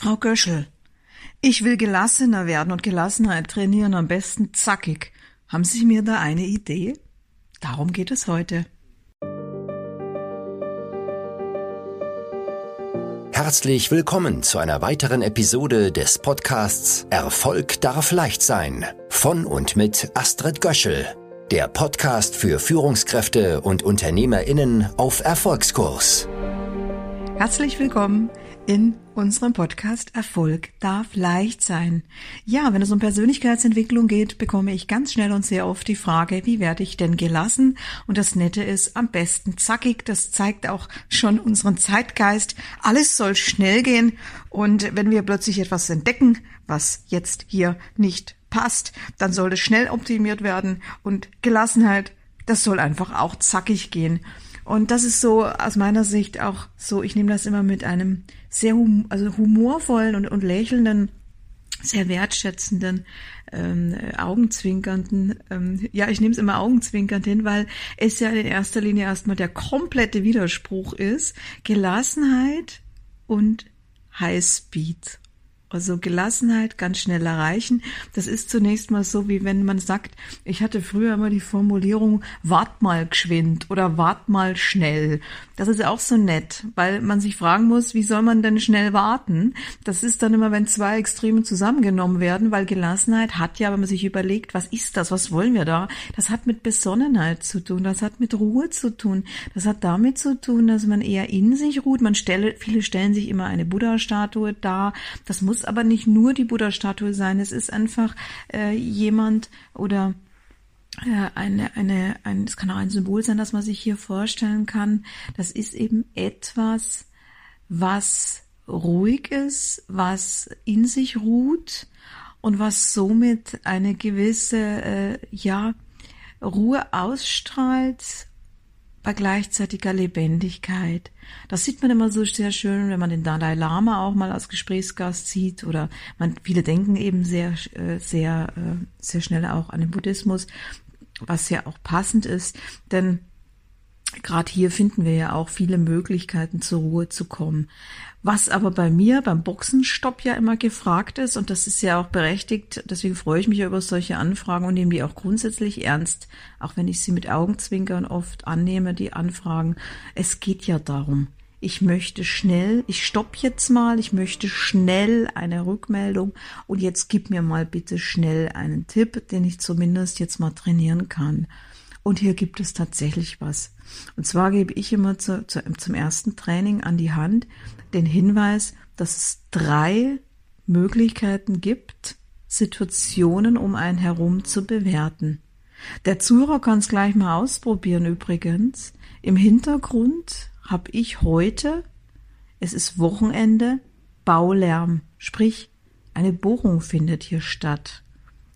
Frau Göschel, ich will gelassener werden und Gelassenheit trainieren, am besten zackig. Haben Sie mir da eine Idee? Darum geht es heute. Herzlich willkommen zu einer weiteren Episode des Podcasts Erfolg darf leicht sein von und mit Astrid Göschel, der Podcast für Führungskräfte und Unternehmerinnen auf Erfolgskurs. Herzlich willkommen in unserem Podcast Erfolg darf leicht sein. Ja, wenn es um Persönlichkeitsentwicklung geht, bekomme ich ganz schnell und sehr oft die Frage, wie werde ich denn gelassen? Und das Nette ist am besten zackig. Das zeigt auch schon unseren Zeitgeist. Alles soll schnell gehen. Und wenn wir plötzlich etwas entdecken, was jetzt hier nicht passt, dann soll es schnell optimiert werden. Und Gelassenheit, das soll einfach auch zackig gehen. Und das ist so aus meiner Sicht auch so, ich nehme das immer mit einem sehr hum also humorvollen und, und lächelnden, sehr wertschätzenden, ähm, augenzwinkernden, ähm, ja, ich nehme es immer augenzwinkernd hin, weil es ja in erster Linie erstmal der komplette Widerspruch ist. Gelassenheit und Highspeed. Also Gelassenheit ganz schnell erreichen. Das ist zunächst mal so, wie wenn man sagt, ich hatte früher immer die Formulierung, wart mal geschwind oder wart mal schnell. Das ist ja auch so nett, weil man sich fragen muss, wie soll man denn schnell warten? Das ist dann immer, wenn zwei Extreme zusammengenommen werden, weil Gelassenheit hat ja, wenn man sich überlegt, was ist das, was wollen wir da? Das hat mit Besonnenheit zu tun, das hat mit Ruhe zu tun, das hat damit zu tun, dass man eher in sich ruht. Man stelle, viele stellen sich immer eine Buddha-Statue dar. Das muss muss aber nicht nur die Buddha-Statue sein. Es ist einfach äh, jemand oder äh, eine, eine, ein, es kann auch ein Symbol sein, das man sich hier vorstellen kann. Das ist eben etwas, was ruhig ist, was in sich ruht und was somit eine gewisse, äh, ja, Ruhe ausstrahlt bei gleichzeitiger Lebendigkeit. Das sieht man immer so sehr schön, wenn man den Dalai Lama auch mal als Gesprächsgast sieht oder man, viele denken eben sehr, äh, sehr, äh, sehr schnell auch an den Buddhismus, was ja auch passend ist, denn Gerade hier finden wir ja auch viele Möglichkeiten zur Ruhe zu kommen. Was aber bei mir beim Boxenstopp ja immer gefragt ist, und das ist ja auch berechtigt, deswegen freue ich mich ja über solche Anfragen und nehme die auch grundsätzlich ernst, auch wenn ich sie mit Augenzwinkern oft annehme, die Anfragen. Es geht ja darum, ich möchte schnell, ich stopp jetzt mal, ich möchte schnell eine Rückmeldung und jetzt gib mir mal bitte schnell einen Tipp, den ich zumindest jetzt mal trainieren kann. Und hier gibt es tatsächlich was. Und zwar gebe ich immer zu, zu, zum ersten Training an die Hand den Hinweis, dass es drei Möglichkeiten gibt, Situationen um einen herum zu bewerten. Der Zuhörer kann es gleich mal ausprobieren übrigens. Im Hintergrund habe ich heute, es ist Wochenende, Baulärm, sprich eine Bohrung findet hier statt.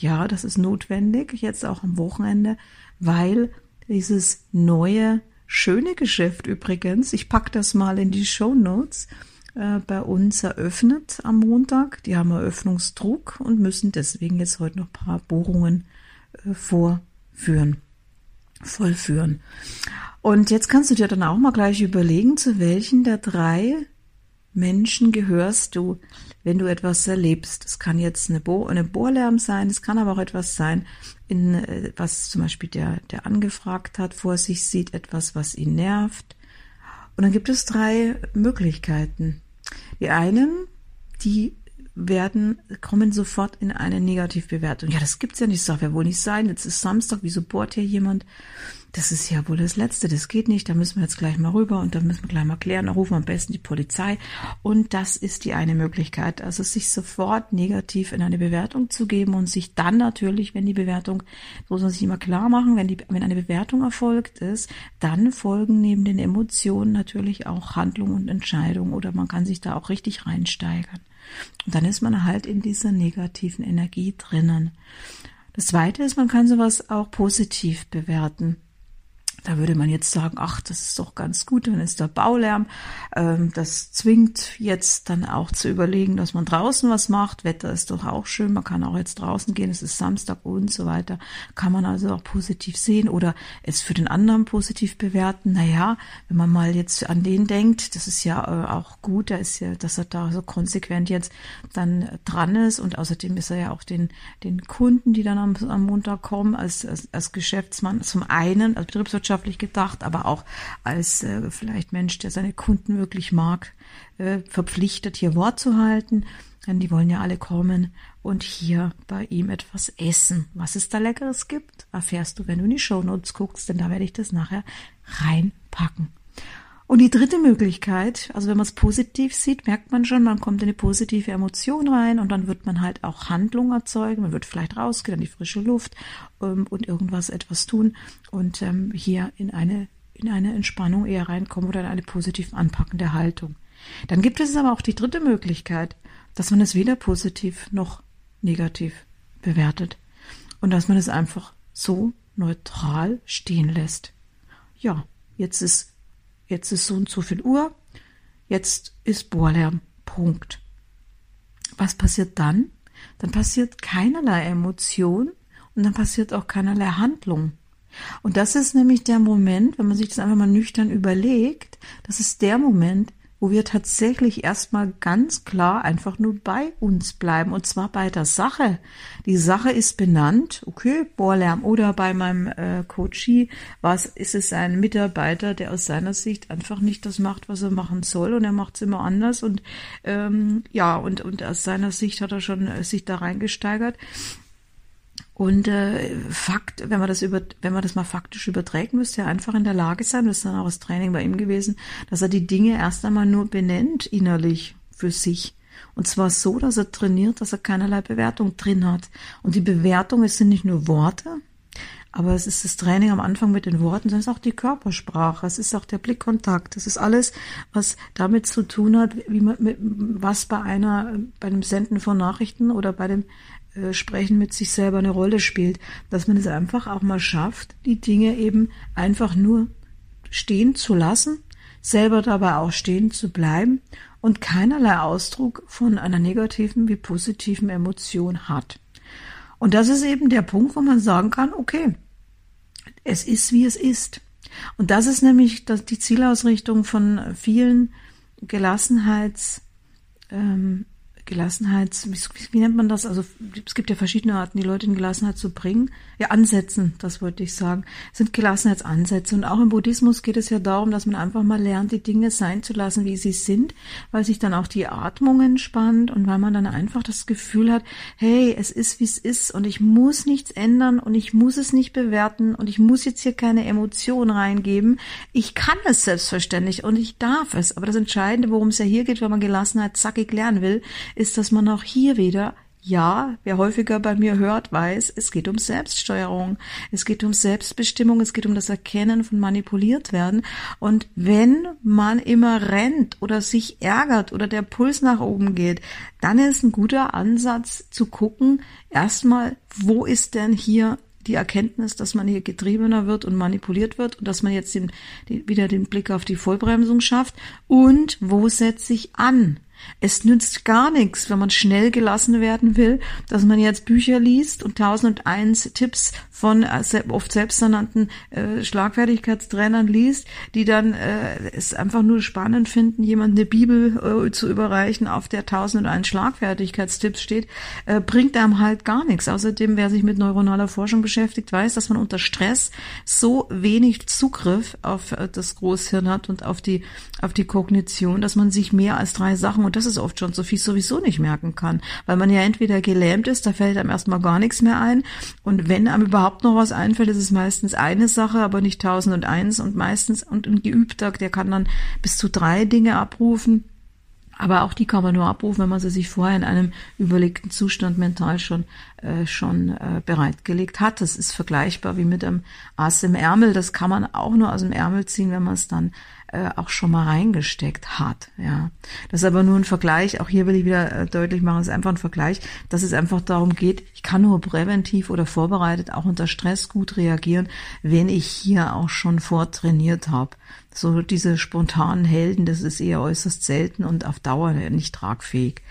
Ja, das ist notwendig, jetzt auch am Wochenende, weil dieses neue, schöne Geschäft übrigens, ich pack das mal in die Show Notes, äh, bei uns eröffnet am Montag. Die haben Eröffnungsdruck und müssen deswegen jetzt heute noch ein paar Bohrungen äh, vorführen, vollführen. Und jetzt kannst du dir dann auch mal gleich überlegen, zu welchen der drei Menschen gehörst du, wenn du etwas erlebst. Es kann jetzt eine, Bo eine Bohrlärm sein, es kann aber auch etwas sein, in, äh, was zum Beispiel der, der angefragt hat, vor sich sieht, etwas, was ihn nervt. Und dann gibt es drei Möglichkeiten. Die einen, die werden, kommen sofort in eine Negativbewertung. Ja, das gibt's ja nicht, das darf ja wohl nicht sein. Jetzt ist Samstag, wieso bohrt hier jemand? Das ist ja wohl das Letzte, das geht nicht, da müssen wir jetzt gleich mal rüber und da müssen wir gleich mal klären, da rufen wir am besten die Polizei. Und das ist die eine Möglichkeit, also sich sofort negativ in eine Bewertung zu geben und sich dann natürlich, wenn die Bewertung, so muss man sich immer klar machen, wenn die, wenn eine Bewertung erfolgt ist, dann folgen neben den Emotionen natürlich auch Handlungen und Entscheidungen oder man kann sich da auch richtig reinsteigern. Und dann ist man halt in dieser negativen Energie drinnen. Das zweite ist, man kann sowas auch positiv bewerten. Da würde man jetzt sagen, ach, das ist doch ganz gut, dann ist der Baulärm. Ähm, das zwingt jetzt dann auch zu überlegen, dass man draußen was macht. Wetter ist doch auch schön, man kann auch jetzt draußen gehen, es ist Samstag und so weiter. Kann man also auch positiv sehen oder es für den anderen positiv bewerten. Naja, wenn man mal jetzt an den denkt, das ist ja äh, auch gut, da ist ja, dass er da so konsequent jetzt dann dran ist und außerdem ist er ja auch den, den Kunden, die dann am, am Montag kommen, als, als, als Geschäftsmann zum einen, als Betriebswirtschaft wirtschaftlich gedacht, aber auch als äh, vielleicht Mensch, der seine Kunden wirklich mag, äh, verpflichtet, hier Wort zu halten. Denn die wollen ja alle kommen und hier bei ihm etwas essen. Was es da Leckeres gibt, erfährst du, wenn du in die Shownotes guckst, denn da werde ich das nachher reinpacken. Und die dritte Möglichkeit, also wenn man es positiv sieht, merkt man schon, man kommt in eine positive Emotion rein und dann wird man halt auch Handlung erzeugen. Man wird vielleicht rausgehen an die frische Luft ähm, und irgendwas etwas tun und ähm, hier in eine, in eine Entspannung eher reinkommen oder in eine positiv anpackende Haltung. Dann gibt es aber auch die dritte Möglichkeit, dass man es weder positiv noch negativ bewertet und dass man es einfach so neutral stehen lässt. Ja, jetzt ist jetzt ist so und so viel Uhr, jetzt ist Bohrlärm. Punkt. Was passiert dann? Dann passiert keinerlei Emotion und dann passiert auch keinerlei Handlung. Und das ist nämlich der Moment, wenn man sich das einfach mal nüchtern überlegt, das ist der Moment, wo wir tatsächlich erstmal ganz klar einfach nur bei uns bleiben und zwar bei der Sache. Die Sache ist benannt, okay, Bohrlärm oder bei meinem äh, Coachie was ist es ein Mitarbeiter, der aus seiner Sicht einfach nicht das macht, was er machen soll und er macht es immer anders und ähm, ja und und aus seiner Sicht hat er schon äh, sich da reingesteigert und äh, Fakt, wenn man das über, wenn man das mal faktisch überträgt, müsste er einfach in der Lage sein, das ist dann auch das Training bei ihm gewesen, dass er die Dinge erst einmal nur benennt innerlich für sich. Und zwar so, dass er trainiert, dass er keinerlei Bewertung drin hat. Und die Bewertung, es sind nicht nur Worte, aber es ist das Training am Anfang mit den Worten, sondern es ist auch die Körpersprache, es ist auch der Blickkontakt, es ist alles, was damit zu tun hat, wie man, was bei einer, bei dem Senden von Nachrichten oder bei dem äh, Sprechen mit sich selber eine Rolle spielt, dass man es einfach auch mal schafft, die Dinge eben einfach nur stehen zu lassen, selber dabei auch stehen zu bleiben und keinerlei Ausdruck von einer negativen wie positiven Emotion hat. Und das ist eben der Punkt, wo man sagen kann, okay, es ist, wie es ist. Und das ist nämlich die Zielausrichtung von vielen Gelassenheits, ähm, Gelassenheit, wie, nennt man das? Also es gibt ja verschiedene Arten, die Leute in Gelassenheit zu bringen. Ja, Ansätzen, das wollte ich sagen, sind Gelassenheitsansätze. Und auch im Buddhismus geht es ja darum, dass man einfach mal lernt, die Dinge sein zu lassen, wie sie sind, weil sich dann auch die Atmung entspannt und weil man dann einfach das Gefühl hat, hey, es ist, wie es ist und ich muss nichts ändern und ich muss es nicht bewerten und ich muss jetzt hier keine Emotion reingeben. Ich kann es selbstverständlich und ich darf es. Aber das Entscheidende, worum es ja hier geht, wenn man Gelassenheit zackig lernen will, ist, dass man auch hier wieder ja, wer häufiger bei mir hört, weiß, es geht um Selbststeuerung, es geht um Selbstbestimmung, es geht um das Erkennen von manipuliert werden. Und wenn man immer rennt oder sich ärgert oder der Puls nach oben geht, dann ist ein guter Ansatz zu gucken, erstmal, wo ist denn hier die Erkenntnis, dass man hier getriebener wird und manipuliert wird und dass man jetzt den, den, wieder den Blick auf die Vollbremsung schafft und wo setze ich an? Es nützt gar nichts, wenn man schnell gelassen werden will, dass man jetzt Bücher liest und 1001 Tipps von äh, oft selbsternannten äh, Schlagfertigkeitstrainern liest, die dann äh, es einfach nur spannend finden, jemand eine Bibel äh, zu überreichen, auf der 1001 Schlagfertigkeitstipps steht, äh, bringt einem halt gar nichts. Außerdem, wer sich mit neuronaler Forschung beschäftigt, weiß, dass man unter Stress so wenig Zugriff auf äh, das Großhirn hat und auf die auf die Kognition, dass man sich mehr als drei Sachen das ist oft schon so viel sowieso nicht merken kann, weil man ja entweder gelähmt ist, da fällt einem erstmal gar nichts mehr ein und wenn einem überhaupt noch was einfällt, ist es meistens eine Sache, aber nicht tausend und eins und meistens und ein Geübter, der kann dann bis zu drei Dinge abrufen. Aber auch die kann man nur abrufen, wenn man sie sich vorher in einem überlegten Zustand mental schon äh, schon äh, bereitgelegt hat. Das ist vergleichbar wie mit einem Ass im Ärmel. Das kann man auch nur aus dem Ärmel ziehen, wenn man es dann äh, auch schon mal reingesteckt hat. Ja, das ist aber nur ein Vergleich. Auch hier will ich wieder äh, deutlich machen, es ist einfach ein Vergleich, dass es einfach darum geht, ich kann nur präventiv oder vorbereitet auch unter Stress gut reagieren, wenn ich hier auch schon vortrainiert habe. So diese spontanen Helden, das ist eher äußerst selten und auf Dauer nicht tragfähig.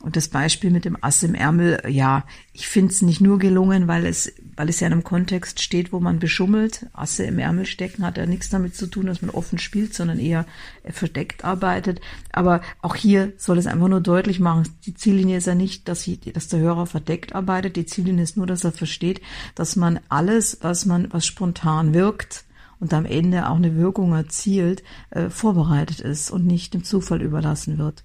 Und das Beispiel mit dem Ass im Ärmel, ja, ich finde es nicht nur gelungen, weil es, weil es ja in einem Kontext steht, wo man beschummelt. Asse im Ärmel stecken hat ja nichts damit zu tun, dass man offen spielt, sondern eher verdeckt arbeitet. Aber auch hier soll es einfach nur deutlich machen, die Ziellinie ist ja nicht, dass, sie, dass der Hörer verdeckt arbeitet. Die Ziellinie ist nur, dass er versteht, dass man alles, was man, was spontan wirkt, und am Ende auch eine Wirkung erzielt, äh, vorbereitet ist und nicht dem Zufall überlassen wird.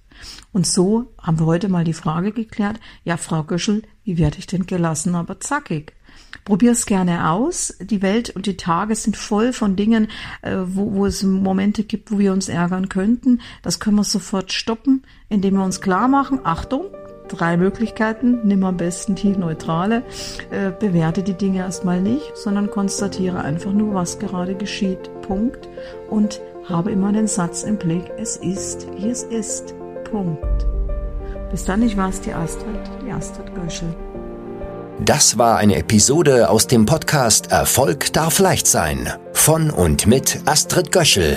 Und so haben wir heute mal die Frage geklärt, ja, Frau Göschel, wie werde ich denn gelassen, aber zackig? Probier's gerne aus. Die Welt und die Tage sind voll von Dingen, äh, wo, wo es Momente gibt, wo wir uns ärgern könnten. Das können wir sofort stoppen, indem wir uns klar machen, Achtung, drei Möglichkeiten. Nimm am besten die neutrale. Äh, bewerte die Dinge erstmal nicht, sondern konstatiere einfach nur, was gerade geschieht. Punkt. Und habe immer den Satz im Blick, es ist, wie es ist. Punkt. Bis dann, ich war's, die Astrid, die Astrid Göschel. Das war eine Episode aus dem Podcast Erfolg darf leicht sein. Von und mit Astrid Göschel.